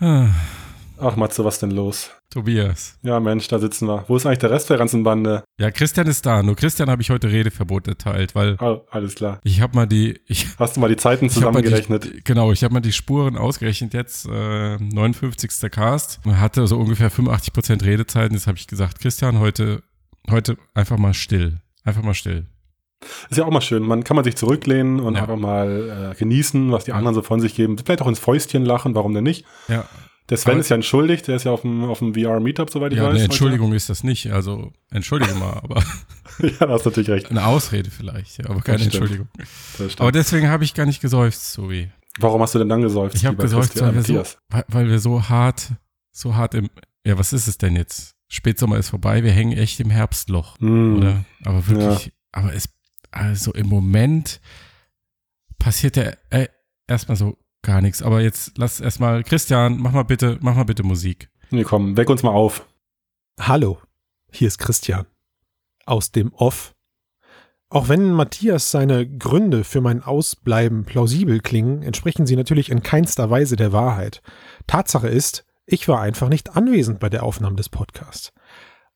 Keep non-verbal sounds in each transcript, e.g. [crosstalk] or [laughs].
Ach, Matze, was denn los? Tobias. Ja, Mensch, da sitzen wir. Wo ist eigentlich der Rest der ganzen Bande? Ja, Christian ist da. Nur Christian habe ich heute Redeverbot erteilt, weil Oh, alles klar. ich habe mal die, ich, Hast du mal die Zeiten ich zusammengerechnet? Die, genau, ich habe mal die Spuren ausgerechnet jetzt. Äh, 59. Cast. Man hatte so ungefähr 85% Redezeit. Und jetzt habe ich gesagt, Christian, heute, heute einfach mal still. Einfach mal still. Ist ja auch mal schön. Man kann man sich zurücklehnen und Ja. einfach mal äh, genießen, was die anderen so von sich geben. Vielleicht auch ins Fäustchen lachen, warum denn nicht? Ja, Der Sven Aber- ist ja entschuldigt, der ist ja auf dem, auf dem VR-Meetup, soweit ich ja weiß. eine heute. Entschuldigung ist das nicht. Also, entschuldige mal, aber [laughs] ja, da hast du natürlich recht. eine Ausrede vielleicht, ja, aber keine. Entschuldigung. Aber deswegen habe ich gar nicht gesäuft, sorry. Warum hast du denn dann gesäuft? Ich habe gesäuft, Christian weil wir, so, weil, wir so hart, so hart im, ja, was ist es denn jetzt? Spätsommer ist vorbei, wir hängen echt im Herbstloch, Hm. oder? Aber wirklich, aber es, also im Moment passiert ja äh, erstmal so gar nichts. Aber jetzt lass erstmal, Christian, mach mal bitte, mach mal bitte Musik. Nee, komm, weck uns mal auf. Hallo, hier ist Christian. Aus dem Off. Auch wenn Matthias seine Gründe für mein Ausbleiben plausibel klingen, entsprechen sie natürlich in keinster Weise der Wahrheit. Tatsache ist, ich war einfach nicht anwesend bei der Aufnahme des Podcasts.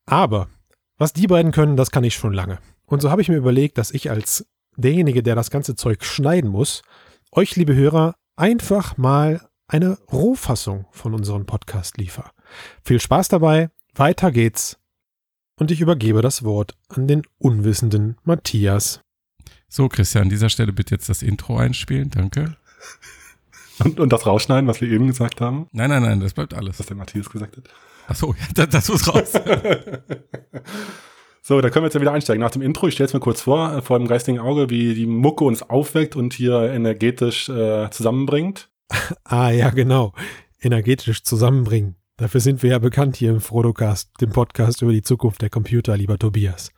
Aber was die beiden können, das kann ich schon lange. Und so habe ich mir überlegt, dass ich als derjenige, der das ganze Zeug schneiden muss, euch, liebe Hörer, einfach mal eine Rohfassung von unserem Podcast liefer. Viel Spaß dabei, weiter geht's. Und ich übergebe das Wort an den unwissenden Matthias. So, Christian, an dieser Stelle bitte jetzt das Intro einspielen, danke. [laughs] Und, und das rausschneiden, was wir eben gesagt haben, Nein, nein, nein, das bleibt alles. was der Matthias gesagt hat. Ach so, ja, das, das muss raus. [laughs] So, da können wir jetzt ja wieder einsteigen. Nach dem Intro, ich stelle es mir kurz vor, äh, vor dem geistigen Auge, wie die Mucke uns aufweckt und hier energetisch äh, zusammenbringt. [laughs] Ah ja, genau. Energetisch zusammenbringen. Dafür sind wir ja bekannt hier im Frodocast, dem Podcast über die Zukunft der Computer, lieber Tobias.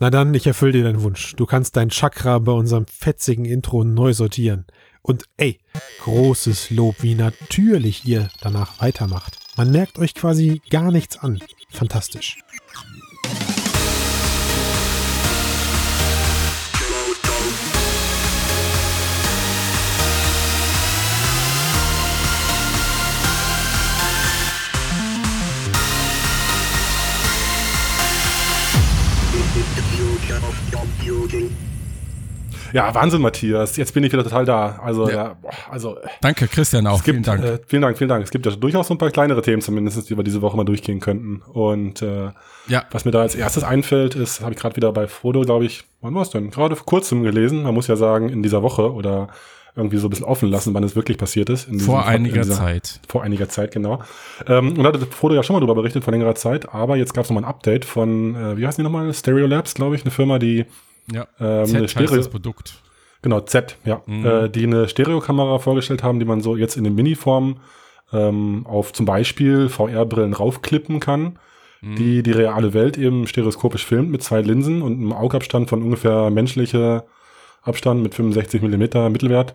Na dann, ich erfülle dir deinen Wunsch. Du kannst dein Chakra bei unserem fetzigen Intro neu sortieren. Und ey, großes Lob, wie natürlich ihr danach weitermacht. Man merkt euch quasi gar nichts an. Fantastisch. Ja, Wahnsinn, Matthias. Jetzt bin ich wieder total da. Also, Ja. ja, boah, also Danke, Christian, auch. es gibt, Vielen Dank. Äh, vielen Dank, vielen Dank. Es gibt ja durchaus so ein paar kleinere Themen zumindest, die wir diese Woche mal durchgehen könnten. Und äh, ja, was mir da als erstes einfällt, ist, habe ich gerade wieder bei Frodo, glaube ich, wann war es denn? Gerade vor kurzem gelesen. Man muss ja sagen, in dieser Woche oder irgendwie so ein bisschen offen lassen, wann es wirklich passiert ist. Vor diesem- einiger in dieser- Zeit. Vor einiger Zeit, genau. Ähm, und da hatte Frodo ja schon mal drüber berichtet vor längerer Zeit, aber jetzt gab es nochmal ein Update von, äh, wie heißen die nochmal? Stereo Labs, glaube ich, eine Firma, die Ja, ähm, Z eine heißt Stereo, das Produkt. genau, Z, ja, Mhm. äh, die eine Stereokamera vorgestellt haben, die man so jetzt in den Mini-Form ähm, auf zum Beispiel VR-Brillen raufklippen kann, Mhm. die die reale Welt eben stereoskopisch filmt mit zwei Linsen und einem Augabstand von ungefähr menschlicher Abstand mit 65 Millimeter Mittelwert,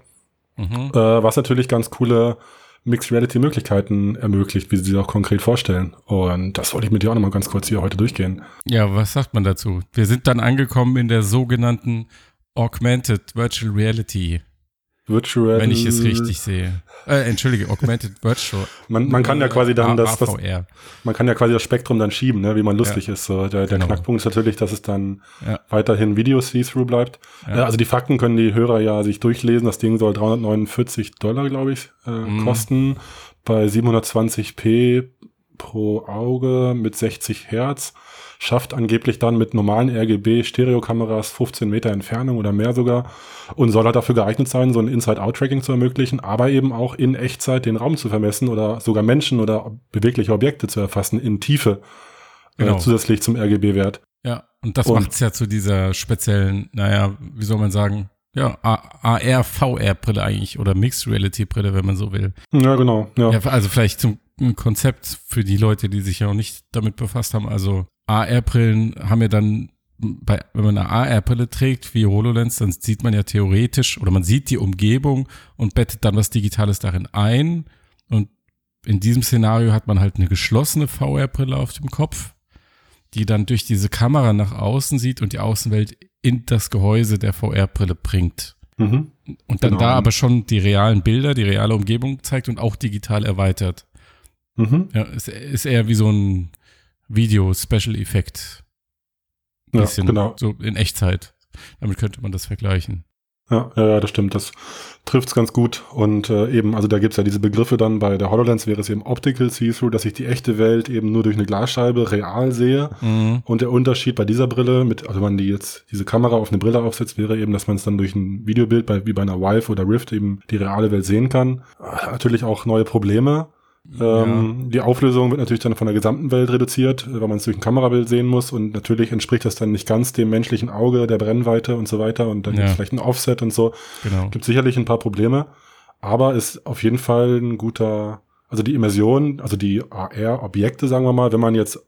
Mhm. äh, was natürlich ganz coole Mixed Reality Möglichkeiten ermöglicht, wie sie sie auch konkret vorstellen. Und das wollte ich mit dir auch nochmal ganz kurz hier heute durchgehen. Ja, was sagt man dazu? Wir sind dann angekommen in der sogenannten Augmented Virtual Reality, Virtual. wenn ich es richtig sehe. Äh, entschuldige, Augmented [laughs] Virtual. Man, man kann ja quasi dann das, das, man kann ja quasi das Spektrum dann schieben, ne, wie man lustig ist. So, der, der Genau. Knackpunkt ist natürlich, dass es dann Ja. weiterhin Video see-through bleibt. Ja. Also die Fakten können die Hörer ja sich durchlesen. Das Ding soll 349 Dollar, glaube ich, äh, Mhm. kosten. Bei 720p pro Auge mit 60 Hertz. Schafft angeblich dann mit normalen RGB-Stereokameras 15 Meter Entfernung oder mehr sogar und soll halt dafür geeignet sein, so ein Inside-Out-Tracking zu ermöglichen, aber eben auch in Echtzeit den Raum zu vermessen oder sogar Menschen oder bewegliche Objekte zu erfassen in Tiefe Genau. äh, zusätzlich zum RGB-Wert. Ja, und das macht es ja zu dieser speziellen, naja, wie soll man sagen, ja, AR, VR-Brille eigentlich oder Mixed Reality-Brille, wenn man so will. Ja, genau. Ja. Ja, also vielleicht zum Konzept für die Leute, die sich ja noch nicht damit befasst haben. Also AR-Brillen haben ja dann, bei, wenn man eine AR-Brille trägt wie HoloLens, dann sieht man ja theoretisch oder man sieht die Umgebung und bettet dann was Digitales darin ein. Und in diesem Szenario hat man halt eine geschlossene VR-Brille auf dem Kopf, die dann durch diese Kamera nach außen sieht und die Außenwelt in das Gehäuse der VR-Brille bringt. Mhm. Und dann Genau. da aber schon die realen Bilder, die reale Umgebung zeigt und auch digital erweitert. Mhm. Ja, ist, ist eher wie so ein Video-Special-Effekt. Ja, Bisschen genau. So in Echtzeit. Damit könnte man das vergleichen. Ja, ja, das stimmt. Das trifft's ganz gut. Und äh, eben, also da gibt's ja diese Begriffe dann bei der HoloLens wäre es eben Optical See-Through, dass ich die echte Welt eben nur durch eine Glasscheibe real sehe. Mhm. Und der Unterschied bei dieser Brille, mit, also wenn man die jetzt diese Kamera auf eine Brille aufsetzt, wäre eben, dass man es dann durch ein Videobild bei, wie bei einer Vive oder Rift eben die reale Welt sehen kann. Hat natürlich auch neue Probleme. Ähm, Die Auflösung wird natürlich dann von der gesamten Welt reduziert, äh, weil man es durch ein Kamerabild sehen muss und natürlich entspricht das dann nicht ganz dem menschlichen Auge, der Brennweite und so weiter und dann Ja. gibt es vielleicht ein Offset und so. Genau. Gibt sicherlich ein paar Probleme, aber ist auf jeden Fall ein guter, also die Immersion, also die AR-Objekte, sagen wir mal, wenn man jetzt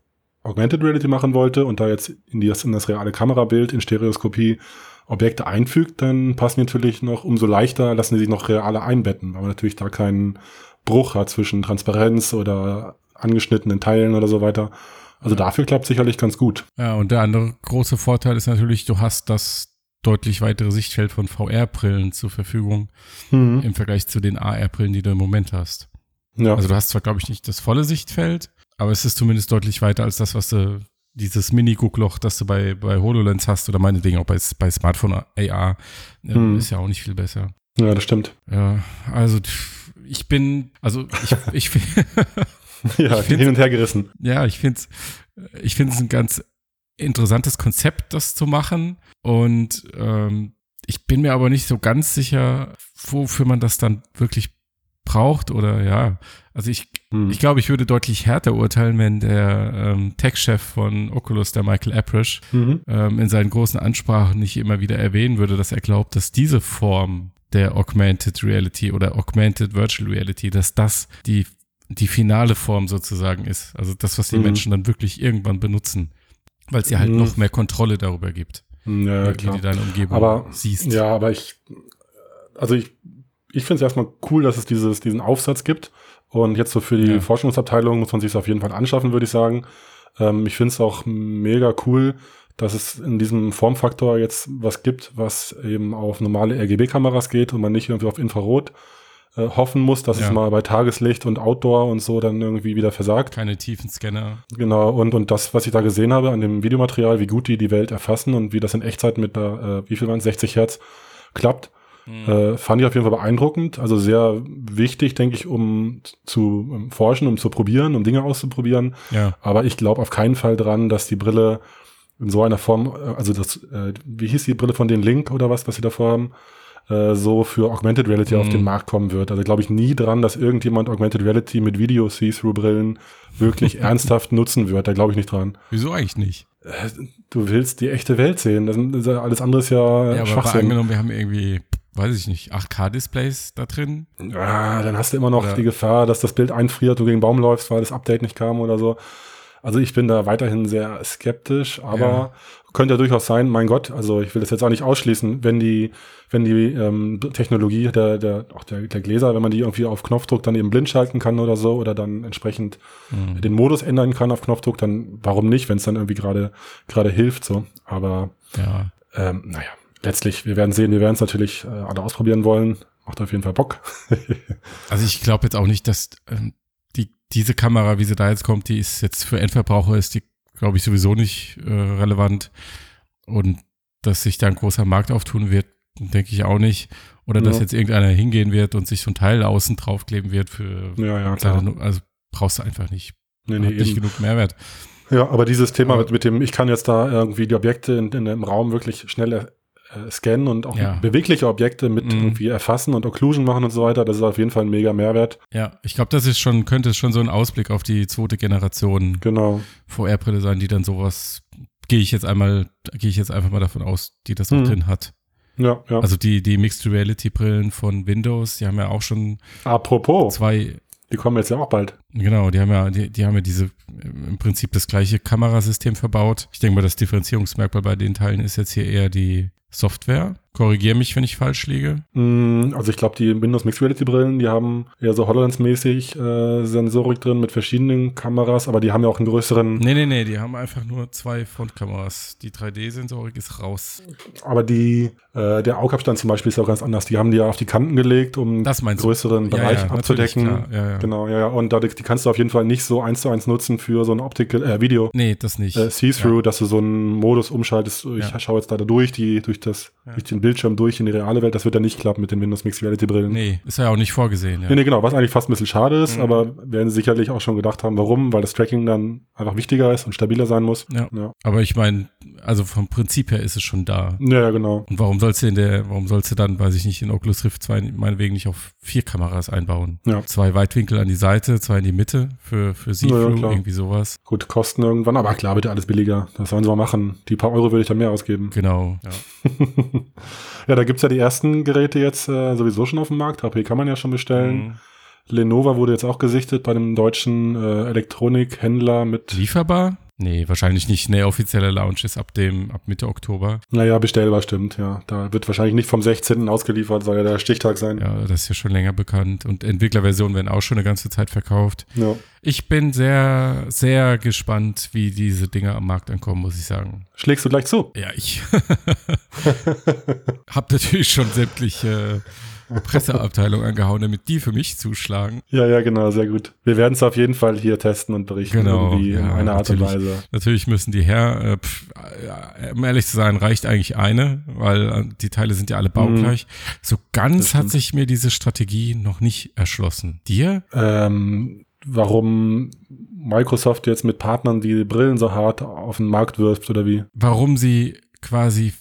Augmented Reality machen wollte und da jetzt in das, in das reale Kamerabild in Stereoskopie Objekte einfügt, dann passen die natürlich noch umso leichter, lassen die sich noch realer einbetten, weil man natürlich da keinen Bruch hat zwischen Transparenz oder angeschnittenen Teilen oder so weiter. Also dafür klappt sicherlich ganz gut. Ja, und der andere große Vorteil ist natürlich, du hast das deutlich weitere Sichtfeld von VR-Brillen zur Verfügung im Vergleich zu den AR-Brillen, die du im Moment hast. Ja. Also du hast zwar, glaube ich, nicht das volle Sichtfeld, aber es ist zumindest deutlich weiter als das, was du, dieses Mini-Guckloch, das du bei, bei HoloLens hast oder meinetwegen auch bei, bei Smartphone AR, äh, Hm. ist ja auch nicht viel besser. ja, das stimmt. Ja, also pff, ich bin, also ich, [laughs] ich, find- [laughs] Ja, Ich find's- hin und her gerissen. ja, ich finde es ich find's ein ganz interessantes Konzept, das zu machen. Und ähm, ich bin mir aber nicht so ganz sicher, wofür man das dann wirklich braucht oder ja. Also ich, Hm. ich glaube, ich würde deutlich härter urteilen, wenn der ähm, Tech-Chef von Oculus, der Michael Aprish, Mhm. ähm, in seinen großen Ansprachen nicht immer wieder erwähnen würde, dass er glaubt, dass diese Form der Augmented Reality oder Augmented Virtual Reality, dass das die, die finale Form sozusagen ist. Also das, was die Mhm. Menschen dann wirklich irgendwann benutzen, weil es dir halt Mhm. noch mehr Kontrolle darüber gibt, Ja, klar. du deine Umgebung Aber siehst. Ja, aber ich, also ich, ich finde es erstmal cool, dass es dieses, diesen Aufsatz gibt. Und jetzt so für die Ja. Forschungsabteilung muss man sich auf jeden Fall anschaffen, würde ich sagen. Ähm, ich finde es auch mega cool, dass es in diesem Formfaktor jetzt was gibt, was eben auf normale RGB-Kameras geht und man nicht irgendwie auf Infrarot äh, hoffen muss, dass Ja. es mal bei Tageslicht und Outdoor und so dann irgendwie wieder versagt. Keine tiefen Scanner. Genau, und, und das, was ich da gesehen habe an dem Videomaterial, wie gut die die Welt erfassen und wie das in Echtzeit mit der, äh, wie viel waren es, 60 Hertz klappt, äh, fand ich auf jeden Fall beeindruckend. Also sehr wichtig, denke ich, um zu um forschen, um zu probieren, um Dinge auszuprobieren. Ja, Aber ich glaube auf keinen Fall dran, dass die Brille in so einer Form, äh, also das, äh, wie hieß die Brille von den Link oder was, was sie davor haben, äh, so für Augmented Reality auf Mhm. den Markt kommen wird. Also glaube ich nie dran, dass irgendjemand Augmented Reality mit Video See-Through-Brillen wirklich [laughs] ernsthaft nutzen wird. Da glaube ich nicht dran. wieso eigentlich nicht? Äh, Du willst die echte Welt sehen. Das ist ja alles andere ist ja, Ja, aber Schwachsinn. angenommen, wir haben irgendwie, weiß ich nicht, 8K-Displays da drin. Ah, dann hast du immer noch Oder- die Gefahr, dass das Bild einfriert, du gegen den Baum läufst, weil das Update nicht kam oder so. Also ich bin da weiterhin sehr skeptisch, aber Ja. könnte ja durchaus sein, mein Gott, also ich will das jetzt auch nicht ausschließen, wenn die, wenn die ähm, Technologie der, der, auch der, der Gläser, wenn man die irgendwie auf Knopfdruck dann eben blind schalten kann oder so oder dann entsprechend Hm. den Modus ändern kann auf Knopfdruck, dann warum nicht, wenn es dann irgendwie gerade gerade hilft so. Aber Ja, ähm, naja, letztlich, wir werden sehen, wir werden es natürlich äh, alle ausprobieren wollen. Macht auf jeden Fall Bock. [laughs] Also ich glaube jetzt auch nicht, dass ähm, diese Kamera, wie sie da jetzt kommt, die ist jetzt für Endverbraucher, ist die, glaube ich, sowieso nicht äh, relevant. Und dass sich da ein großer Markt auftun wird, denke ich auch nicht. Oder dass Ja. jetzt irgendeiner hingehen wird und sich so ein Teil außen draufkleben wird für ja, ja, klar. also brauchst du einfach nicht. Nee, Hat nee, nicht eben. genug Mehrwert. Ja, aber dieses Thema mit, mit dem, ich kann jetzt da irgendwie die Objekte in, in dem Raum wirklich schnell äh, scannen und auch Ja. bewegliche Objekte mit Mhm. irgendwie erfassen und Occlusion machen und so weiter, das ist auf jeden Fall ein mega Mehrwert. Ja, ich glaube, das ist schon, könnte schon so ein Ausblick auf die zweite Generation Genau. VR-Brille sein, die dann sowas, gehe ich jetzt einmal, gehe ich jetzt einfach mal davon aus, die das auch Mhm. drin hat. Ja, ja. Also die, die Mixed Reality Brillen von Windows, die haben ja auch schon Apropos, zwei, die kommen jetzt ja auch bald. genau, die haben ja, die, die haben ja diese, im Prinzip das gleiche Kamerasystem verbaut. Ich denke mal, das Differenzierungsmerkmal bei den Teilen ist jetzt hier eher die Software. Korrigiere mich, wenn ich falsch liege. Mm, Also ich glaube, die Windows Mixed Reality Brillen, die haben eher so HoloLens-mäßig äh, Sensorik drin mit verschiedenen Kameras, aber die haben ja auch einen größeren, Nee, nee, nee, die haben einfach nur zwei Frontkameras. Die 3D-Sensorik ist raus. aber die, äh, der Augabstand zum Beispiel ist auch ganz anders. Die haben die ja auf die Kanten gelegt, um Das meinst du? größeren Bereich ja, natürlich, abzudecken. Ja, ja. Genau, ja, ja. Und dadurch, die kannst du auf jeden Fall nicht so eins zu eins nutzen für so ein Optical, äh, Video. Nee, das nicht. Äh, See-through, dass du so einen Modus umschaltest. Ich Ja. schaue jetzt da durch die, durch das, Ja. durch den Bildschirm durch in die reale Welt. Das wird ja nicht klappen mit den Windows Mixed Reality Brillen. Nee, ist ja auch nicht vorgesehen. Ja. Nee, nee, genau, was eigentlich fast ein bisschen schade ist, Mhm. aber werden sie sicherlich auch schon gedacht haben, warum, weil das Tracking dann einfach wichtiger ist und stabiler sein muss. Ja. Ja, Aber ich meine, also vom Prinzip her ist es schon da. ja, ja genau. Und warum sollst du in der, warum sollst du dann, weiß ich nicht, in Oculus Rift 2 meinetwegen nicht auf vier Kameras einbauen? Ja. Zwei Weitwinkel an die Seite, zwei in die Mitte für, für See-Through, Ja, irgendwie sowas. Gut, Kosten irgendwann, aber klar, bitte alles billiger. Das sollen sie mal machen. Die paar Euro würde ich da mehr ausgeben. Genau. Ja. [laughs] ja, da gibt's ja die ersten Geräte jetzt äh, sowieso schon auf dem Markt. HP kann man ja schon bestellen. Mhm. Lenovo wurde jetzt auch gesichtet bei einem deutschen äh, Elektronikhändler mit, Lieferbar? Nee, wahrscheinlich nicht. Nee, offizielle Launch ist ab dem, ab Mitte Oktober. naja, bestellbar stimmt, ja. Da wird wahrscheinlich nicht vom 16. ausgeliefert, soll ja der Stichtag sein. Ja, das ist ja schon länger bekannt. Und Entwicklerversionen werden auch schon eine ganze Zeit verkauft. Ja. Ich bin sehr, sehr gespannt, wie diese Dinge am Markt ankommen, muss ich sagen. Schlägst du gleich zu? Ja, ich [laughs] habe natürlich schon sämtliche Presseabteilungen angehauen, damit die für mich zuschlagen. Ja, ja, genau, sehr gut. Wir werden es auf jeden Fall hier testen und berichten Genau, irgendwie in ja, einer Art und natürlich. Weise. Natürlich müssen die her, äh, pf, äh, um ehrlich zu sein, reicht eigentlich eine, weil äh, die Teile sind ja alle baugleich. So Das ganz hat sich mir diese Strategie noch nicht erschlossen. Dir? Ähm, warum Microsoft jetzt mit Partnern die Brillen so hart auf den Markt wirft oder wie? Warum sie quasi,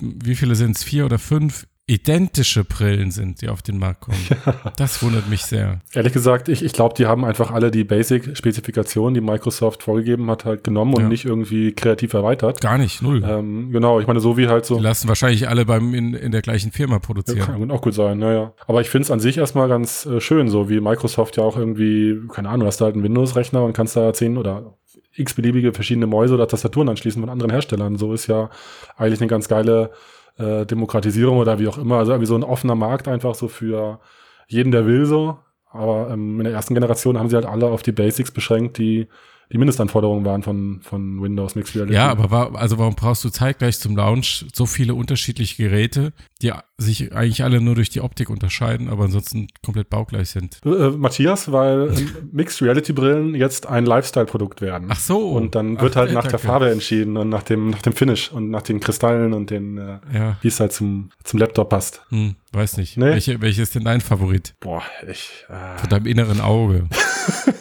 wie viele sind es, vier oder fünf identische Brillen sind, die auf den Markt kommen. [laughs] Das wundert mich sehr. Ehrlich gesagt, ich, ich glaube, die haben einfach alle die Basic-Spezifikationen, die Microsoft vorgegeben hat, halt genommen und Ja. nicht irgendwie kreativ erweitert. Gar nicht, null. Ähm, genau, ich meine, so wie halt so. Die lassen wahrscheinlich alle beim in, in der gleichen Firma Ja, produzieren. kann auch gut sein, naja. Aber ich finde es an sich erstmal ganz äh, schön, so wie Microsoft ja auch irgendwie, keine Ahnung, hast du halt einen Windows-Rechner und kannst da zehn oder x-beliebige verschiedene Mäuse oder Tastaturen anschließen von anderen Herstellern. So ist ja eigentlich eine ganz geile äh, Demokratisierung oder wie auch immer. Also irgendwie so ein offener Markt einfach so für jeden, der will so. Aber ähm, in der ersten Generation haben sie halt alle auf die Basics beschränkt, die die Mindestanforderungen waren von, von Windows Mixed Reality. Ja, aber wa also warum brauchst du zeitgleich zum Launch so viele unterschiedliche Geräte, die sich eigentlich alle nur durch die Optik unterscheiden, aber ansonsten komplett baugleich sind? Äh, Matthias, weil ähm, Mixed Reality Brillen jetzt ein Lifestyle-Produkt werden. Ach so. Und dann wird Ach, halt äh, nach der danke. Farbe entschieden und nach dem, nach dem Finish und nach den Kristallen und den, äh, Ja, wie es halt zum, zum Laptop passt. hm, weiß nicht. Nee. Welche, welche ist denn dein Favorit? Boah, ich, äh, Von deinem inneren Auge.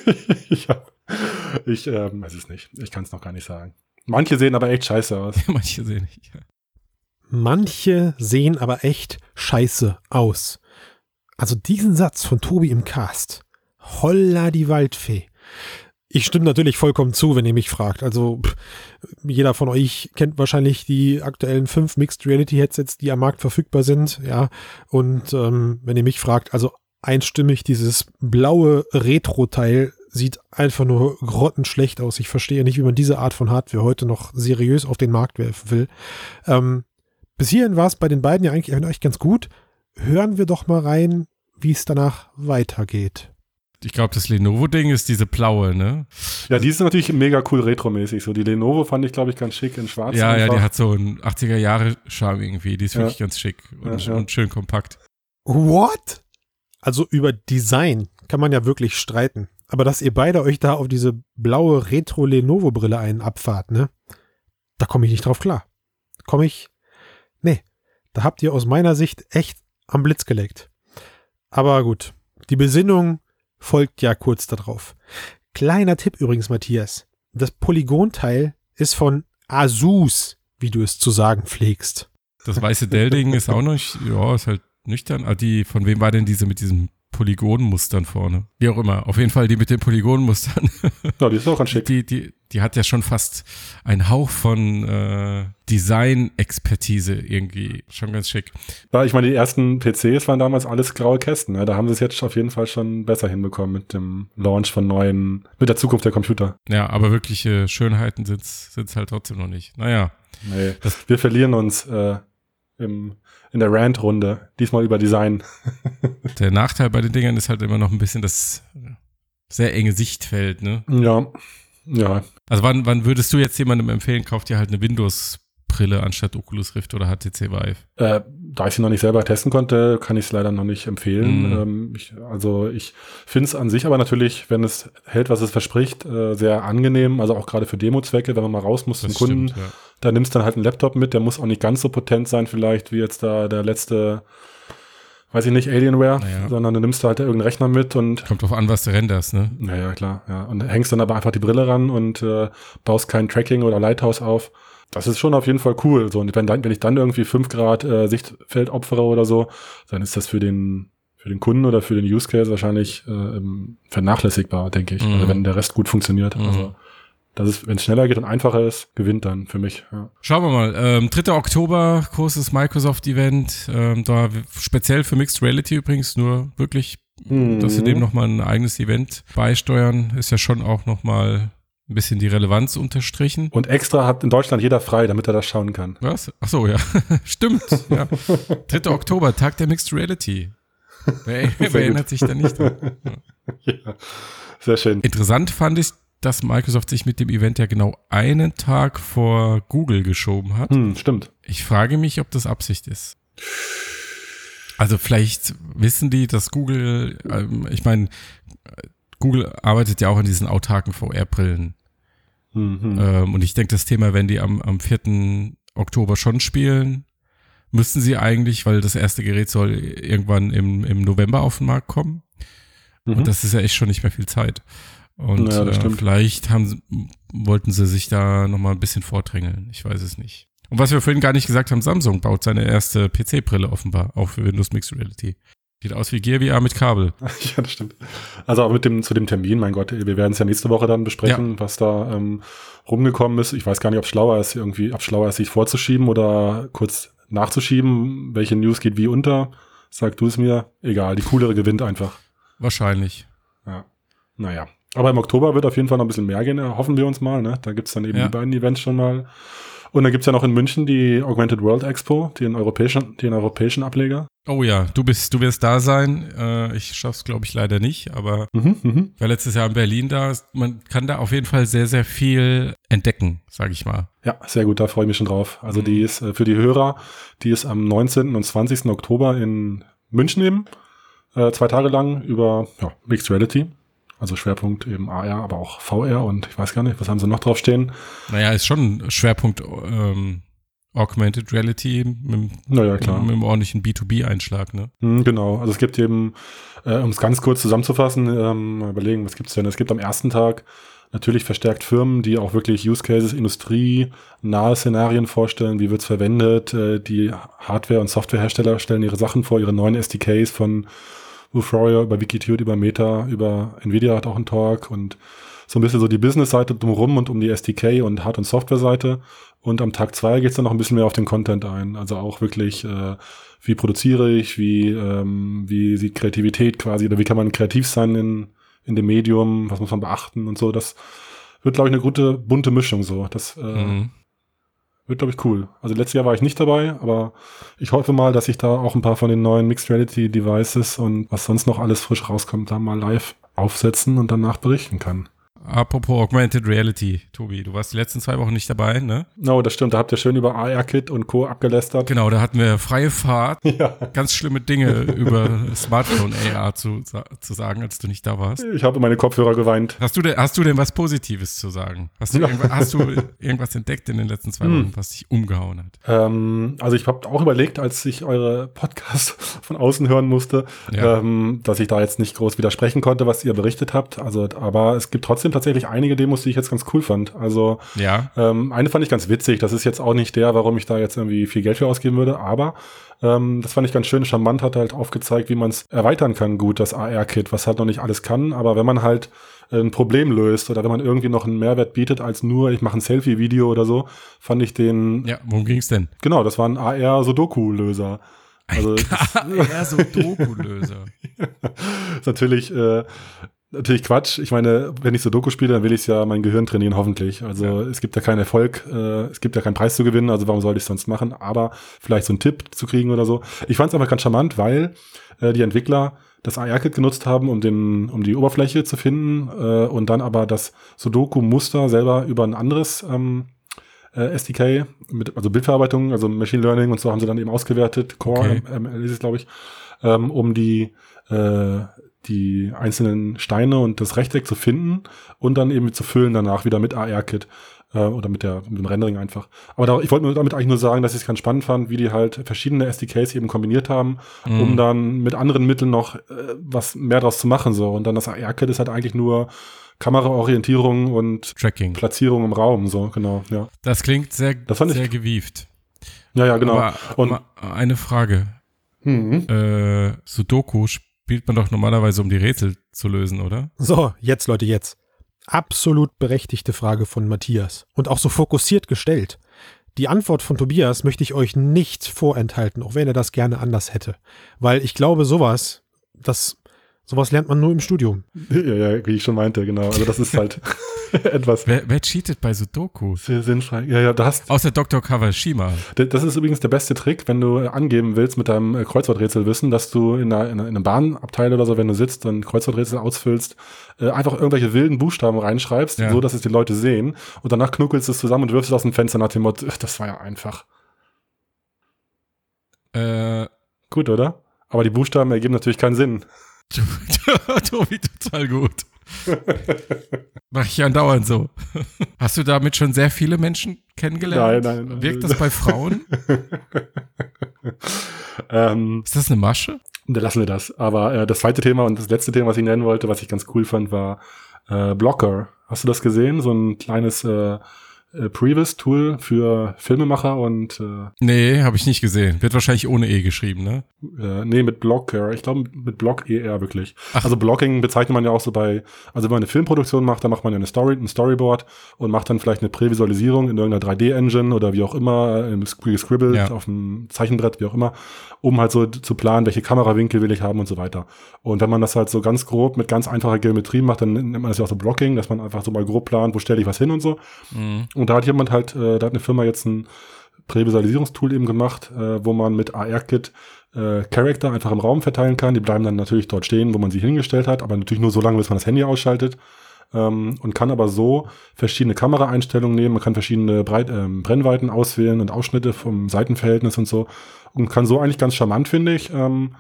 [laughs] ich, hab, [laughs] ich ähm, weiß es nicht. Ich kann es noch gar nicht sagen. Manche sehen aber echt scheiße aus. [laughs] Manche sehen nicht. Manche sehen aber echt scheiße aus. Also diesen Satz von Tobi im Cast. Holla die Waldfee. Ich stimme natürlich vollkommen zu, wenn ihr mich fragt. Also pff, jeder von euch kennt wahrscheinlich die aktuellen fünf Mixed Reality Headsets, die am Markt verfügbar sind. Ja, und ähm, wenn ihr mich fragt, also einstimmig dieses blaue Retro-Teil sieht einfach nur grottenschlecht aus. Ich verstehe nicht, wie man diese Art von Hardware heute noch seriös auf den Markt werfen will. Ähm, bis hierhin war es bei den beiden ja eigentlich echt ganz gut. Hören wir doch mal rein, wie es danach weitergeht. Ich glaube, das Lenovo-Ding ist diese blaue, ne? Ja, die ist natürlich mega cool retromäßig. So die Lenovo fand ich, glaube ich, ganz schick in schwarz. Ja, ja, einfach. die hat so einen 80er-Jahre-Charme irgendwie. Die ist Ja. wirklich ganz schick und, Ja, ja. und schön kompakt. What? Also über Design kann man ja wirklich streiten. Aber dass ihr beide euch da auf diese blaue Retro-Lenovo-Brille einen abfahrt, ne? Da komme ich nicht drauf klar. Komme ich. Nee. Da habt ihr aus meiner Sicht echt am Blitz gelegt. Aber gut. Die Besinnung folgt ja kurz darauf. Kleiner Tipp übrigens, Matthias. Das Polygonteil ist von Asus, wie du es zu sagen pflegst. Das weiße Dell-Ding ist auch noch, ja, ist halt nüchtern. Ah, die, von wem war denn diese mit diesem Polygonmustern vorne? Wie auch immer. Auf jeden Fall die mit den Polygonmustern. ja, die ist auch ganz schick. Die, die, die hat ja schon fast einen Hauch von äh, Design-Expertise irgendwie. Schon ganz schick. Ja, ich meine, die ersten PCs waren damals alles graue Kästen. Ne? Da haben sie es jetzt auf jeden Fall schon besser hinbekommen mit dem Launch von neuen, mit der Zukunft der Computer. Ja, aber wirkliche Schönheiten sind es halt trotzdem noch nicht. Naja. Nee, wir verlieren uns äh, im, in der Rant-Runde. Diesmal über Design. [laughs] Der Nachteil bei den Dingern ist halt immer noch ein bisschen das sehr enge Sichtfeld, ne? Ja. Ja. Also wann, wann würdest du jetzt jemandem empfehlen, kauft dir halt eine Windows Brille anstatt Oculus Rift oder HTC Vive? Äh, da ich sie noch nicht selber testen konnte, kann ich es leider noch nicht empfehlen. Mhm. Ähm, ich, also ich finde es an sich aber natürlich, wenn es hält, was es verspricht, äh, sehr angenehm. Also auch gerade für Demo-Zwecke, wenn man mal raus muss zum Das Kunden, stimmt, ja. da nimmst du dann halt einen Laptop mit, der muss auch nicht ganz so potent sein vielleicht wie jetzt da der letzte, weiß ich nicht, Alienware, Naja. sondern du nimmst da halt irgendeinen Rechner mit und Kommt drauf an, was du renderst, ne? naja, klar, ja. Und hängst dann aber einfach die Brille ran und äh, baust kein Tracking oder Lighthouse auf. Das ist schon auf jeden Fall cool. So, und wenn, dann, wenn ich dann irgendwie 5 Grad äh, Sichtfeld opfere oder so, dann ist das für den, für den Kunden oder für den Use Case wahrscheinlich äh, ähm, vernachlässigbar, denke ich. Mhm. Also wenn der Rest gut funktioniert. Mhm. Also das ist, wenn es schneller geht und einfacher ist, gewinnt dann für mich. Ja. Schauen wir mal. Ähm, 3. Oktober, großes Microsoft-Event. Ähm, da speziell für Mixed Reality übrigens nur wirklich, dass sie Mhm. dem nochmal ein eigenes Event beisteuern, ist ja schon auch nochmal ein bisschen die Relevanz unterstrichen. Und extra hat in Deutschland jeder frei, damit er das schauen kann. Was? Ach so, ja. [laughs] Stimmt. Ja. 3. Oktober, Tag der Mixed Reality. Wer, [laughs] wer erinnert sich da nicht? dran? [laughs] ja. Sehr schön. Interessant fand ich, dass Microsoft sich mit dem Event ja genau einen Tag vor Google geschoben hat. Hm, stimmt. Ich frage mich, ob das Absicht ist. Also vielleicht wissen die, dass Google, ähm, ich meine, Google arbeitet ja auch an diesen autarken VR-Brillen. Mhm. Ähm, und ich denke, das Thema werden die am, am 4. Oktober schon spielen. Müssten sie eigentlich, weil das erste Gerät soll irgendwann im, im November auf den Markt kommen. Mhm. Und das ist ja echt schon nicht mehr viel Zeit. Und Ja, äh, vielleicht haben, wollten sie sich da nochmal ein bisschen vordrängeln. Ich weiß es nicht. Und was wir vorhin gar nicht gesagt haben, Samsung baut seine erste PC-Brille offenbar, auch für Windows Mixed Reality. Sieht aus wie Gear VR mit Kabel. [laughs] Ja, das stimmt. Also auch mit dem, zu dem Termin, mein Gott, wir werden es ja nächste Woche dann besprechen, was da ähm, rumgekommen ist. Ich weiß gar nicht, ob es schlauer ist, irgendwie, ob es schlauer ist, sich vorzuschieben oder kurz nachzuschieben. Welche News geht wie unter? Sag du es mir. Egal, die coolere gewinnt einfach. Wahrscheinlich. Ja. Naja. Aber im Oktober wird auf jeden Fall noch ein bisschen mehr gehen, hoffen wir uns mal. Ne? Da gibt's dann eben Ja. die beiden Events schon mal. Und dann gibt's ja noch in München die Augmented World Expo, den europäischen, den europäischen Ableger. Oh ja, du bist, du wirst da sein. Äh, ich schaff's, glaube ich, leider nicht, aber Mhm, mhm. ich war letztes Jahr in Berlin da. Man kann da auf jeden Fall sehr, sehr viel entdecken, sage ich mal. Ja, sehr gut, da freue ich mich schon drauf. Also Mhm. die ist äh, für die Hörer, die ist am 19. und 20. Oktober in München eben. Äh, zwei Tage lang über ja, Mixed Reality. Also Schwerpunkt eben AR, aber auch VR und ich weiß gar nicht, was haben sie noch drauf stehen? Naja, ist schon ein Schwerpunkt ähm, Augmented Reality mit, Naja, klar. mit einem ordentlichen B2B-Einschlag, ne? Hm, Genau, also es gibt eben, äh, um es ganz kurz zusammenzufassen, ähm, mal überlegen, was gibt's denn? Es gibt am ersten Tag natürlich verstärkt Firmen, die auch wirklich Use Cases, Industrie, nahe Szenarien vorstellen, wie wird's verwendet, äh, die Hardware- und Softwarehersteller stellen ihre Sachen vor, ihre neuen SDKs von Wuforia über Wikitude, über Meta, über Nvidia hat auch einen Talk und so ein bisschen so die Business-Seite drumherum und um die SDK und Hard- und Software-Seite. Und am Tag zwei geht's dann noch ein bisschen mehr auf den Content ein. Also auch wirklich, äh, wie produziere ich, wie, ähm, wie sieht Kreativität quasi, oder wie kann man kreativ sein in, in dem Medium, was muss man beachten und so. Das wird, glaube ich, eine gute, bunte Mischung so. Das äh, Mhm. Wird, glaube ich, cool. Also letztes Jahr war ich nicht dabei, aber ich hoffe mal, dass ich da auch ein paar von den neuen Mixed Reality Devices und was sonst noch alles frisch rauskommt, da mal live aufsetzen und danach berichten kann. Apropos Augmented Reality, Tobi, du warst die letzten zwei Wochen nicht dabei, ne? No, das stimmt. Da habt ihr schön über AR-Kit und Co. abgelästert. Genau, da hatten wir freie Fahrt, [laughs] Ja. ganz schlimme Dinge über Smartphone AR zu, zu sagen, als du nicht da warst. Ich habe in meine Kopfhörer geweint. Hast du, denn, hast du denn was Positives zu sagen? Hast du, irgendwas, hast du irgendwas entdeckt in den letzten zwei Hm. Wochen, was dich umgehauen hat? Ähm, also ich habe auch überlegt, als ich eure Podcast [laughs] von außen hören musste, Ja. ähm, dass ich da jetzt nicht groß widersprechen konnte, was ihr berichtet habt. Also, aber es gibt trotzdem tatsächlich einige Demos, die ich jetzt ganz cool fand. Also Ja, ähm, eine fand ich ganz witzig. Das ist jetzt auch nicht der, warum ich da jetzt irgendwie viel Geld für ausgeben würde, aber ähm, das fand ich ganz schön. Charmant hat halt aufgezeigt, wie man es erweitern kann, gut, das AR-Kit, was halt noch nicht alles kann. Aber wenn man halt ein Problem löst oder wenn man irgendwie noch einen Mehrwert bietet als nur, ich mache ein Selfie-Video oder so, fand ich den, ja, worum ging's denn? genau, das war ein AR-Sudoku-Löser. Also eher [laughs] so Doku-Löser. [laughs] ist natürlich, äh, natürlich Quatsch. Ich meine, wenn ich so Doku spiele, dann will ich ja mein Gehirn trainieren, hoffentlich. Also ja. es gibt ja keinen Erfolg, äh, es gibt ja keinen Preis zu gewinnen, also warum sollte ich es sonst machen? Aber vielleicht so einen Tipp zu kriegen oder so. Ich fand es einfach ganz charmant, weil äh, die Entwickler das AR-Kit genutzt haben, um, den, um die Oberfläche zu finden äh, und dann aber das Sudoku-Muster selber über ein anderes ähm, äh, SDK, mit, also Bildverarbeitung, also Machine Learning und so haben sie dann eben ausgewertet, Core okay. ML ist es, glaube ich, ähm, um die äh, die einzelnen Steine und das Rechteck zu finden und dann eben zu füllen danach wieder mit AR-Kit äh, oder mit, der, mit dem Rendering einfach. Aber da, ich wollte nur damit eigentlich nur sagen, dass ich es ganz spannend fand, wie die halt verschiedene SDKs eben kombiniert haben, mhm. um dann mit anderen Mitteln noch äh, was mehr draus zu machen. So. Und dann das AR-Kit ist halt eigentlich nur Kameraorientierung und Tracking. Platzierung im Raum, so, genau, ja. Das klingt sehr, das fand sehr ich, gewieft. Ja, ja, genau. Aber, und eine Frage. Mhm. Äh, Sudoku spielt man doch normalerweise, um die Rätsel zu lösen, oder? So, jetzt Leute, jetzt. Absolut berechtigte Frage von Matthias und auch so fokussiert gestellt. Die Antwort von Tobias möchte ich euch nicht vorenthalten, auch wenn er das gerne anders hätte. Weil ich glaube, sowas, das Sowas lernt man nur im Studium. Ja, ja, wie ich schon meinte, genau. Also das ist halt [laughs] etwas. Wer, wer cheatet bei Sudoku? Sehr sinnfrei. Ja, ja, du hast. Außer Dr. Kawashima. Das ist übrigens der beste Trick, wenn du angeben willst mit deinem Kreuzworträtselwissen, dass du in, einer, in einem Bahnabteil oder so, wenn du sitzt, dann Kreuzworträtsel ausfüllst, äh, einfach irgendwelche wilden Buchstaben reinschreibst, ja. so dass es die Leute sehen und danach knuckelst du es zusammen und wirfst es aus dem Fenster nach dem Motto, das war ja einfach. Äh. Gut, oder? Aber die Buchstaben ergeben natürlich keinen Sinn. [laughs] Tobi, total gut. Mach ich ja andauernd so. Hast du damit schon sehr viele Menschen kennengelernt? Nein, nein. nein. Wirkt das bei Frauen? [laughs] ähm, Ist das eine Masche? Da lassen wir das. Aber äh, das zweite Thema und das letzte Thema, was ich nennen wollte, was ich ganz cool fand, war äh, Blocker. Hast du das gesehen? So ein kleines äh, äh, Previs-Tool für Filmemacher und äh, Nee, habe ich nicht gesehen. Wird wahrscheinlich ohne E geschrieben, ne? Äh, nee, mit Blocker. Ich glaube mit Block ER wirklich. Ach. Also Blocking bezeichnet man ja auch so bei, also wenn man eine Filmproduktion macht, dann macht man ja eine Story, ein Storyboard und macht dann vielleicht eine Prävisualisierung in irgendeiner 3D-Engine oder wie auch immer, äh, im Scribble ja. auf dem Zeichenbrett, wie auch immer, um halt so zu planen, welche Kamerawinkel will ich haben und so weiter. Und wenn man das halt so ganz grob mit ganz einfacher Geometrie macht, dann nennt man das ja auch so Blocking, dass man einfach so mal grob plant, wo stelle ich was hin und so. Mhm. Und da hat jemand halt, äh, da hat eine Firma jetzt ein Prävisualisierungstool eben gemacht, äh, wo man mit AR-Kit äh, Charakter einfach im Raum verteilen kann. Die bleiben dann natürlich dort stehen, wo man sie hingestellt hat, aber natürlich nur so lange, bis man das Handy ausschaltet. Ähm, und kann aber so verschiedene Kameraeinstellungen nehmen. Man kann verschiedene Breit ähm, Brennweiten auswählen und Ausschnitte vom Seitenverhältnis und so. Und kann so eigentlich ganz charmant, finde ich, ähm,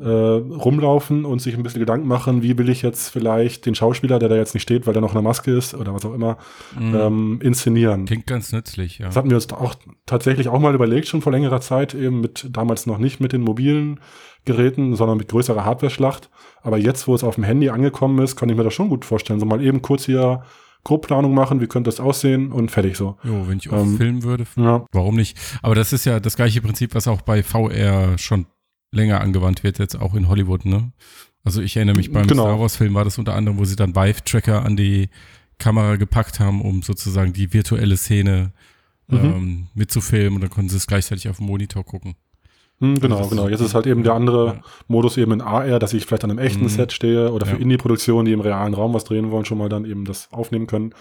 äh, rumlaufen und sich ein bisschen Gedanken machen, wie will ich jetzt vielleicht den Schauspieler, der da jetzt nicht steht, weil der noch eine Maske ist oder was auch immer, mhm. ähm, inszenieren. Klingt ganz nützlich, ja. Das hatten wir uns auch tatsächlich auch mal überlegt, schon vor längerer Zeit, eben mit damals noch nicht mit den mobilen Geräten, sondern mit größerer Hardware-Schlacht. Aber jetzt, wo es auf dem Handy angekommen ist, kann ich mir das schon gut vorstellen. So mal eben kurz hier Grobplanung machen, wie könnte das aussehen und fertig so. Jo, wenn ich auch ähm, filmen würde, ja. warum nicht? Aber das ist ja das gleiche Prinzip, was auch bei VR schon länger angewandt wird, jetzt auch in Hollywood, ne? Also ich erinnere mich beim genau. Star Wars-Film war das unter anderem, wo sie dann Vive-Tracker an die Kamera gepackt haben, um sozusagen die virtuelle Szene mhm. ähm, mitzufilmen und dann konnten sie es gleichzeitig auf dem Monitor gucken. Hm, genau, also genau. Jetzt ist halt eben der andere ja. Modus eben in AR, dass ich vielleicht an einem echten mhm. Set stehe oder für ja. Indie-Produktionen, die im realen Raum was drehen wollen, schon mal dann eben das aufnehmen können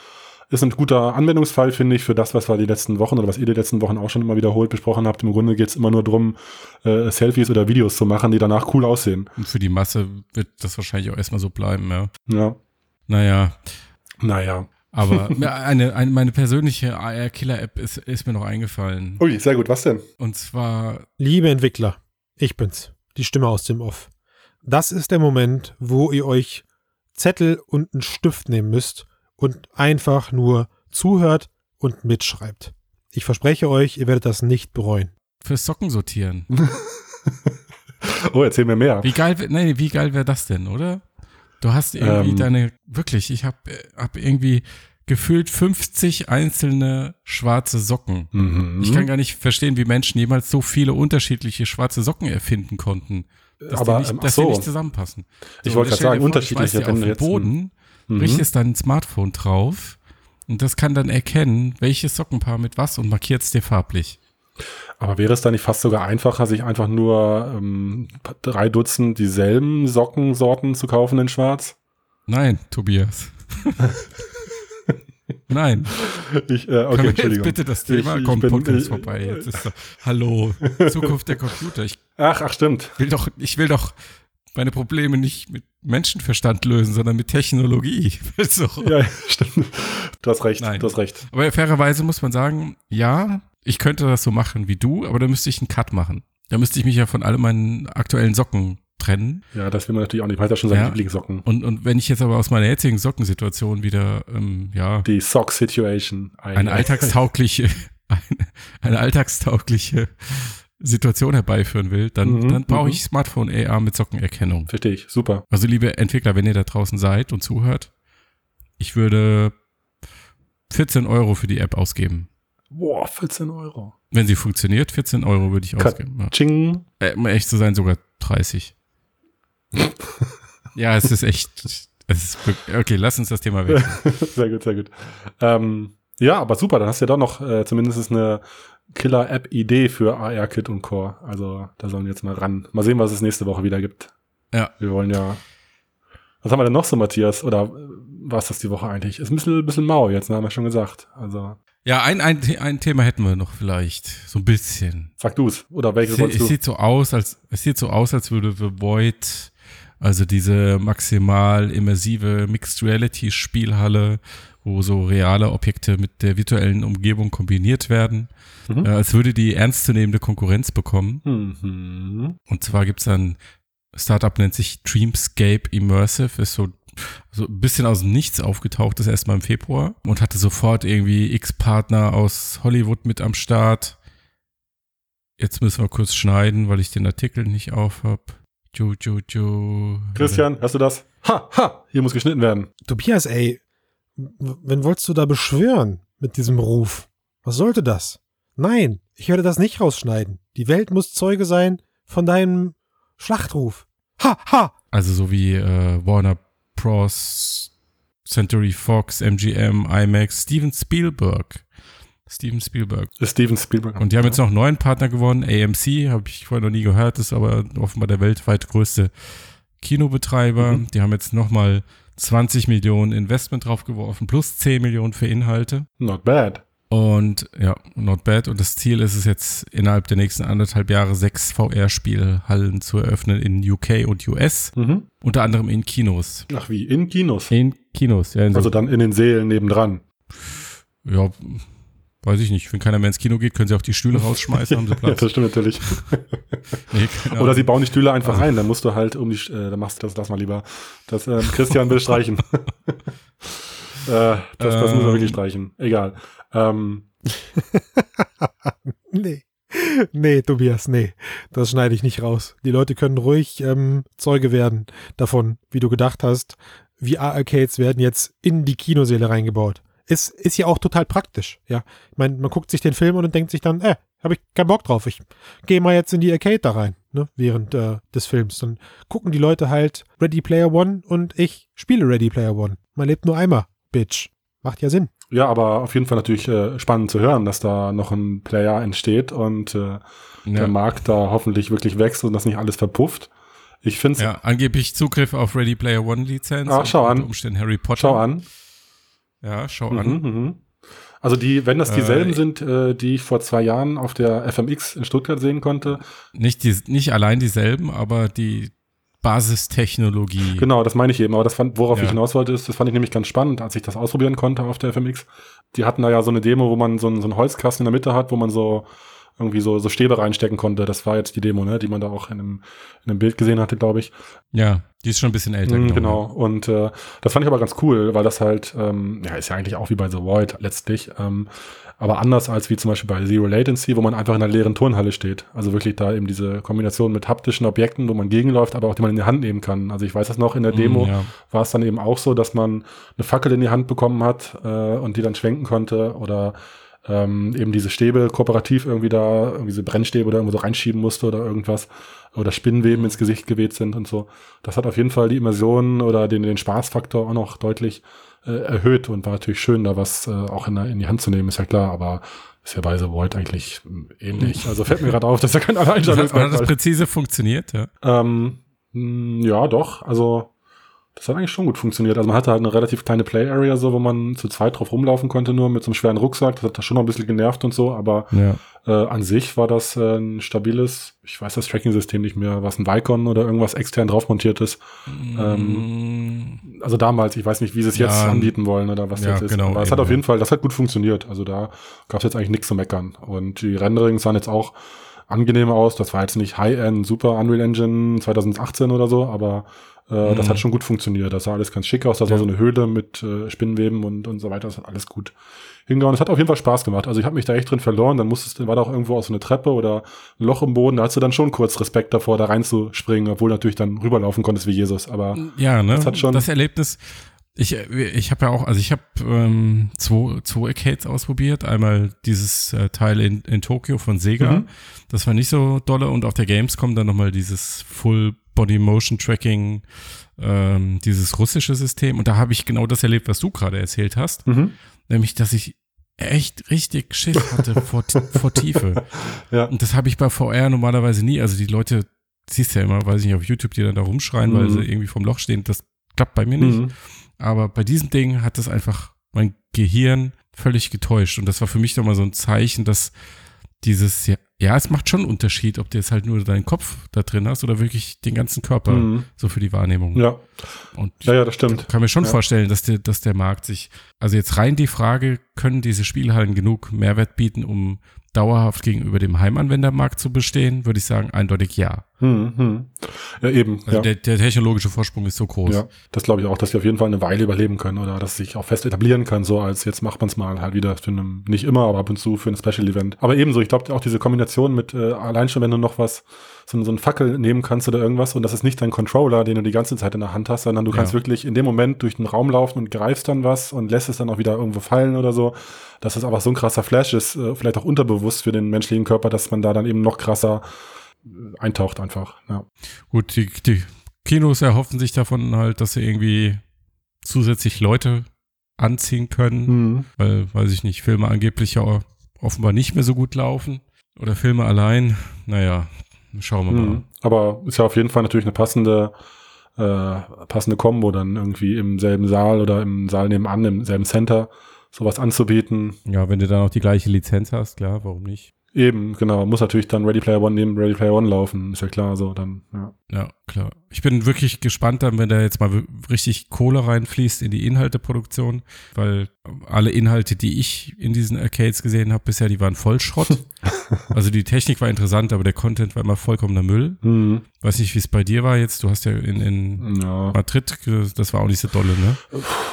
ist ein guter Anwendungsfall, finde ich, für das, was wir die letzten Wochen oder was ihr die letzten Wochen auch schon immer wiederholt besprochen habt. Im Grunde geht es immer nur darum, äh, Selfies oder Videos zu machen, die danach cool aussehen. Und für die Masse wird das wahrscheinlich auch erstmal so bleiben, ja. Ja. Naja. Naja. Aber [laughs] eine, eine, meine persönliche AR-Killer-App ist, ist mir noch eingefallen. Ui, sehr gut. Was denn? Und zwar. Liebe Entwickler, ich bin's. Die Stimme aus dem Off. Das ist der Moment, wo ihr euch Zettel und einen Stift nehmen müsst und einfach nur zuhört und mitschreibt. Ich verspreche euch, ihr werdet das nicht bereuen. Fürs Socken sortieren. [laughs] oh, erzähl mir mehr. Wie geil, nee, wie geil wäre das denn, oder? Du hast irgendwie ähm, deine, wirklich, ich habe hab irgendwie gefühlt 50 einzelne schwarze Socken. Mhm. Ich kann gar nicht verstehen, wie Menschen jemals so viele unterschiedliche schwarze Socken erfinden konnten. Dass Aber, die nicht, ähm, dass so. die nicht zusammenpassen. Ich so, wollte gerade sagen, unterschiedliche. Auf den Boden mhm. richtest dein Smartphone drauf und das kann dann erkennen, welches Sockenpaar mit was und markiert es dir farblich. Aber wäre es da nicht fast sogar einfacher, sich einfach nur ähm, drei Dutzend dieselben Sockensorten zu kaufen in Schwarz? Nein, Tobias. [laughs] Nein. Ich, äh, okay, Entschuldigung. bitte das Thema? Ich- ich Komm, bin- Podcast ich- vorbei. Jetzt ist doch, hallo, [laughs] Zukunft der Computer. Ich Ach, ach, stimmt. will doch, ich will doch meine Probleme nicht mit Menschenverstand lösen, sondern mit Technologie. [laughs] so. Ja, stimmt. Du hast recht, Nein. du hast recht. Aber fairerweise muss man sagen, ja, ich könnte das so machen wie du, aber da müsste ich einen Cut machen. Da müsste ich mich ja von all meinen aktuellen Socken trennen. Ja, das will man natürlich auch nicht. Man hat ja schon seine Ja. Lieblingssocken. Und, und wenn ich jetzt aber aus meiner jetzigen Sockensituation wieder, ähm, ja, Die Sock Situation. eine alltagstaugliche, [laughs] eine, eine alltagstaugliche Situation herbeiführen will, dann, Mhm, dann brauche mhm. ich Smartphone AR mit Sockenerkennung. Verstehe ich. Super. Also liebe Entwickler, wenn ihr da draußen seid und zuhört, ich würde 14 Euro für die App ausgeben. Boah, 14 Euro. Wenn sie funktioniert, 14 Euro würde ich ausgeben. Ja. Ching. Äh, um echt zu sein, sogar 30. [laughs] ja, es ist echt. Es ist okay, lass uns das Thema weg. [laughs] sehr gut, sehr gut. Ähm, ja, aber super. Dann hast du ja doch noch äh, zumindest eine Killer-App-Idee für AR-Kit und Core. Also da sollen wir jetzt mal ran. Mal sehen, was es nächste Woche wieder gibt. Ja. Wir wollen ja. Was haben wir denn noch so, Matthias? Oder äh, war es das die Woche eigentlich? Ist ein bisschen, bisschen mau jetzt, ne? haben wir schon gesagt. Also Ja, ein, ein, ein Thema hätten wir noch vielleicht. So ein bisschen. sag du's. Oder welches Es, es sieht so aus, als es sieht so aus, als würde The Void, also diese maximal immersive Mixed Reality Spielhalle, wo so reale Objekte mit der virtuellen Umgebung kombiniert werden, Mhm. äh, als würde die ernstzunehmende Konkurrenz bekommen. Mhm. Und zwar gibt's ein Startup, nennt sich Dreamscape Immersive, ist so, so ein bisschen aus dem Nichts aufgetaucht, ist erstmal im Februar und hatte sofort irgendwie X-Partner aus Hollywood mit am Start. Jetzt müssen wir kurz schneiden, weil ich den Artikel nicht auf hab. Ju, ju, ju. Christian, hast du das? Ha, ha, hier muss geschnitten werden. Tobias, ey, wen wolltest du da beschwören mit diesem Ruf? Was sollte das? Nein, ich werde das nicht rausschneiden. Die Welt muss Zeuge sein von deinem Schlachtruf. Ha, ha! Also so wie äh, Warner Bros., Century Fox, MGM, IMAX, Steven Spielberg. Steven Spielberg. Ist Steven Spielberg. Und die haben jetzt noch einen neuen Partner gewonnen, AMC, habe ich vorher noch nie gehört, ist aber offenbar der weltweit größte Kinobetreiber. Mhm. Die haben jetzt nochmal 20 Millionen Investment draufgeworfen, plus 10 Millionen für Inhalte. Not bad. Und ja, not bad. Und das Ziel ist es jetzt, innerhalb der nächsten anderthalb Jahre sechs VR-Spielhallen zu eröffnen in UK und US, Mhm. unter anderem in Kinos. Ach wie, in Kinos. In Kinos, ja. In so, Also dann in den Seelen nebendran. ja, weiß ich nicht. Wenn keiner mehr ins Kino geht, können sie auch die Stühle rausschmeißen, haben sie [laughs] Ja, Platz. das stimmt natürlich. [laughs] Nee, Oder sie bauen die Stühle einfach ein, dann musst du halt um die, äh, dann machst du das, lass mal lieber. Das, ähm, Christian will [laughs] streichen. äh, das, das muss man Ähm. wirklich streichen. Egal. Ähm, Nee. Nee, Tobias, nee. Das schneide ich nicht raus. Die Leute können ruhig ähm, Zeuge werden davon, wie du gedacht hast. VR-Arcades werden jetzt in die Kinosäle reingebaut. Ist, ist ja auch total praktisch, ja. Ich meine, man guckt sich den Film und denkt sich dann, äh, habe ich keinen Bock drauf. Ich gehe mal jetzt in die Arcade da rein, ne, während äh, des Films. Dann gucken die Leute halt Ready Player One und ich spiele Ready Player One. Man lebt nur einmal, Bitch. Macht ja Sinn. ja, aber auf jeden Fall natürlich äh, spannend zu hören, dass da noch ein Player entsteht und äh, der Ja. Markt da hoffentlich wirklich wächst und das nicht alles verpufft. Ich finde es, Ja, angeblich Zugriff auf Ready Player One Lizenz. Ah, schau an. Unter Umständen Harry Potter. schau an. Ja, schau Mhm, an. mhm. Also die, wenn das dieselben Äh, sind, äh, die ich vor zwei Jahren auf der FMX in Stuttgart sehen konnte, Nicht, die, nicht allein dieselben, aber die Basistechnologie. Genau, das meine ich eben. Aber das fand, worauf Ja. ich hinaus wollte, ist, das fand ich nämlich ganz spannend, als ich das ausprobieren konnte auf der FMX. Die hatten da ja so eine Demo, wo man so einen, so einen Holzkasten in der Mitte hat, wo man so irgendwie so, so Stäbe reinstecken konnte. Das war jetzt die Demo, ne, die man da auch in einem, in einem Bild gesehen hatte, glaube ich. Ja, die ist schon ein bisschen älter. Mhm, glaube genau. Und äh, das fand ich aber ganz cool, weil das halt, ähm, ja, ist ja eigentlich auch wie bei The Void letztlich, ähm, aber anders als wie zum Beispiel bei Zero Latency, wo man einfach in einer leeren Turnhalle steht. Also wirklich da eben diese Kombination mit haptischen Objekten, wo man gegenläuft, aber auch die man in die Hand nehmen kann. Also ich weiß das noch in der ich. Demo Mhm, ja. war es dann eben auch so, dass man eine Fackel in die Hand bekommen hat äh, und die dann schwenken konnte oder ähm, eben diese Stäbe kooperativ irgendwie da, irgendwie so Brennstäbe oder irgendwo so reinschieben musste oder irgendwas oder Spinnweben ins Gesicht geweht sind und so. Das hat auf jeden Fall die Immersion oder den, den Spaßfaktor auch noch deutlich äh, erhöht und war natürlich schön, da was äh, auch in, in die Hand zu nehmen, ist ja klar, aber ist ja bei The Void eigentlich mm, ähnlich. Also fällt mir gerade auf, dass er kein [laughs] Hat, hat das Alleinstellungsmerkmal präzise funktioniert, ja? ähm, mh, ja, doch. Also Das hat eigentlich schon gut funktioniert. Also man hatte halt eine relativ kleine Play Area, so wo man zu zweit drauf rumlaufen konnte, nur mit so einem schweren Rucksack. Das hat da schon noch ein bisschen genervt und so, aber Ja. äh, an sich war das äh, ein stabiles, ich weiß das Tracking-System nicht mehr, was ein Vicon oder irgendwas extern drauf montiert ist. Ähm, Also damals, ich weiß nicht, wie sie es jetzt Ja, anbieten wollen oder was ja, jetzt ist. genau, aber es hat auf jeden Fall, das hat gut funktioniert. Also da gab es jetzt eigentlich nichts zu meckern. Und die Renderings sahen jetzt auch angenehm aus. Das war jetzt nicht High-End, super Unreal Engine 2018 oder so, aber äh, das Mhm. hat schon gut funktioniert. Das sah alles ganz schick aus. Das war Ja. so eine Höhle mit äh, Spinnenweben und, und so weiter. Das hat alles gut hingehauen. Es hat auf jeden Fall Spaß gemacht. Also ich habe mich da echt drin verloren. Dann musstest war da auch irgendwo aus so eine Treppe oder ein Loch im Boden. Da hast du dann schon kurz Respekt davor, da reinzuspringen, obwohl du natürlich dann rüberlaufen konntest wie Jesus. Aber Ja, ne? Das hat schon- das Erlebnis. Ich, ich habe ja auch, also ich habe ähm, zwei, zwei Arcades ausprobiert. Einmal dieses äh, Teil in, in Tokio von Sega. Mhm. Das war nicht so dolle. Und auf der Gamescom dann nochmal dieses Full Body Motion Tracking, ähm, dieses russische System. Und da habe ich genau das erlebt, was du gerade erzählt hast. mhm. Nämlich, dass ich echt richtig Schiss hatte vor, vor Tiefe. [laughs] Ja. Und das habe ich bei VR normalerweise nie. Also die Leute, siehst ja immer, weiß ich nicht, auf YouTube, die dann da rumschreien, weil Mhm. sie irgendwie vom Loch stehen. Das klappt bei mir nicht. Mhm. Aber bei diesem Ding hat das einfach mein Gehirn völlig getäuscht. Und das war für mich nochmal so ein Zeichen, dass dieses, ja, ja, es macht schon einen Unterschied, ob du jetzt halt nur deinen Kopf da drin hast oder wirklich den ganzen Körper, Mhm. so für die Wahrnehmung. Ja. Und ja, ja, das stimmt. ich kann mir schon Ja. vorstellen, dass der, dass der Markt sich, also jetzt rein die Frage, können diese Spielhallen genug Mehrwert bieten, um dauerhaft gegenüber dem Heimanwendermarkt zu bestehen, würde ich sagen, eindeutig ja. Hm, hm. Ja, eben. Also ja. der, der technologische Vorsprung ist so groß. ja, das glaube ich auch, dass wir auf jeden Fall eine Weile überleben können oder dass sich auch fest etablieren kann, so als jetzt macht man es mal halt wieder für einen, nicht immer, aber ab und zu für ein Special Event. Aber ebenso, ich glaube auch diese Kombination mit, äh, allein schon, wenn du noch was, so, so einen Fackel nehmen kannst oder irgendwas und das ist nicht dein Controller, den du die ganze Zeit in der Hand hast, sondern du kannst Ja. wirklich in dem Moment durch den Raum laufen und greifst dann was und lässt es dann auch wieder irgendwo fallen oder so. Dass das einfach so ein krasser Flash ist, äh, vielleicht auch unterbewusst für den menschlichen Körper, dass man da dann eben noch krasser eintaucht einfach. Ja. Gut, die, die Kinos erhoffen sich davon halt, dass sie irgendwie zusätzlich Leute anziehen können, Hm. weil, weiß ich nicht, Filme angeblich ja offenbar nicht mehr so gut laufen. Oder Filme allein. Naja, schauen wir mal. Mhm. Aber ist ja auf jeden Fall natürlich eine passende, äh, passende Kombo, dann irgendwie im selben Saal oder im Saal nebenan, im selben Center, sowas anzubieten. Ja, wenn du dann auch die gleiche Lizenz hast, klar, warum nicht? Eben, genau. Muss natürlich dann Ready Player One neben Ready Player One laufen, ist ja klar, so dann, ja. Ja, klar. Ich bin wirklich gespannt dann, wenn da jetzt mal richtig Kohle reinfließt in die Inhalteproduktion, weil alle Inhalte, die ich in diesen Arcades gesehen habe bisher, die waren voll Schrott. [laughs] also die Technik war interessant, aber der Content war immer vollkommener Müll. Mhm. Weiß nicht, wie es bei dir war jetzt. Du hast ja in, in Ja. Madrid, das war auch nicht so dolle, ne?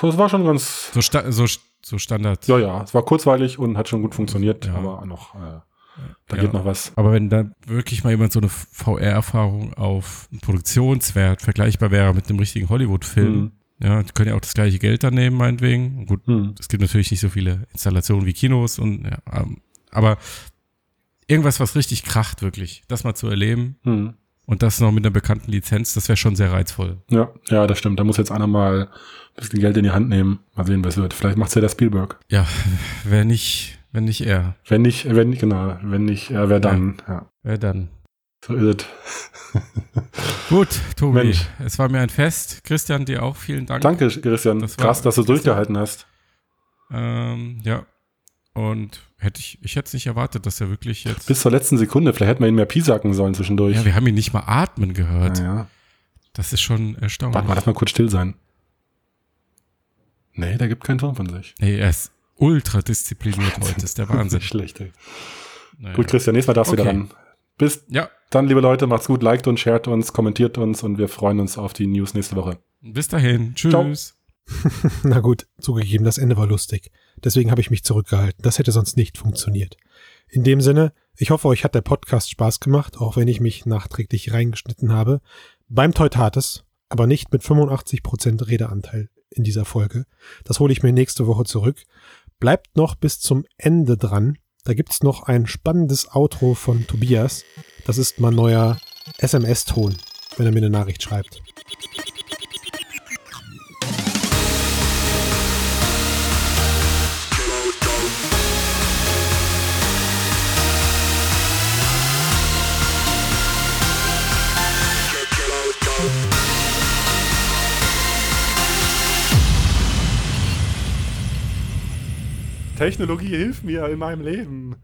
Das war schon ganz, So, sta so, so Standard. ja, ja, es war kurzweilig und hat schon gut funktioniert, Ja. aber noch, äh, da Ja. geht noch was. Aber wenn da wirklich mal jemand so eine VR-Erfahrung auf einen Produktionswert vergleichbar wäre mit einem richtigen Hollywood-Film, Mhm. ja, die können ja auch das gleiche Geld dann nehmen, meinetwegen. Gut, Mhm. es gibt natürlich nicht so viele Installationen wie Kinos und ja, ähm, aber irgendwas, was richtig kracht, wirklich, das mal zu erleben Mhm. und das noch mit einer bekannten Lizenz, das wäre schon sehr reizvoll. Ja, ja, das stimmt. Da muss jetzt einer mal ein bisschen Geld in die Hand nehmen. Mal sehen, was wird. Vielleicht macht's ja der Spielberg. Ja, wer nicht, wenn nicht er, Wenn nicht, wenn nicht, genau, wenn nicht, ja, wer dann, ja. wer dann? So ist es. [laughs] Gut, Tobi, Mensch. es war mir ein Fest. Christian, dir auch vielen Dank. Danke, Christian. Das Krass, dass du durchgehalten hast. Ähm, ja. Und hätte ich, ich hätte es nicht erwartet, dass er wirklich jetzt. Bis zur letzten Sekunde. Vielleicht hätten wir ihn mehr piesacken sollen zwischendurch. ja, wir haben ihn nicht mal atmen gehört. ja. Das ist schon erstaunlich. Warte mal, lass mal kurz still sein. Nee, der gibt keinen Ton von sich. Nee, er ist ultra diszipliniert heute. ist der Wahnsinn. [laughs] Schlecht. Ey. Naja. Gut, Christian, nächstes Mal darfst du Okay. wieder ran. Bis Ja, dann, liebe Leute, macht's gut, liked uns, shared uns, kommentiert uns und wir freuen uns auf die News nächste Woche. bis dahin. Tschüss. [laughs] Na gut, zugegeben, das Ende war lustig. Deswegen habe ich mich zurückgehalten. Das hätte sonst nicht funktioniert. In dem Sinne, ich hoffe, euch hat der Podcast Spaß gemacht, auch wenn ich mich nachträglich reingeschnitten habe. Beim Teutates, aber nicht mit 85% Redeanteil in dieser Folge. Das hole ich mir nächste Woche zurück. Bleibt noch bis zum Ende dran. Da gibt's noch ein spannendes Outro von Tobias. Das ist mein neuer SMS-Ton, wenn er mir eine Nachricht schreibt. Technologie hilft mir in meinem Leben.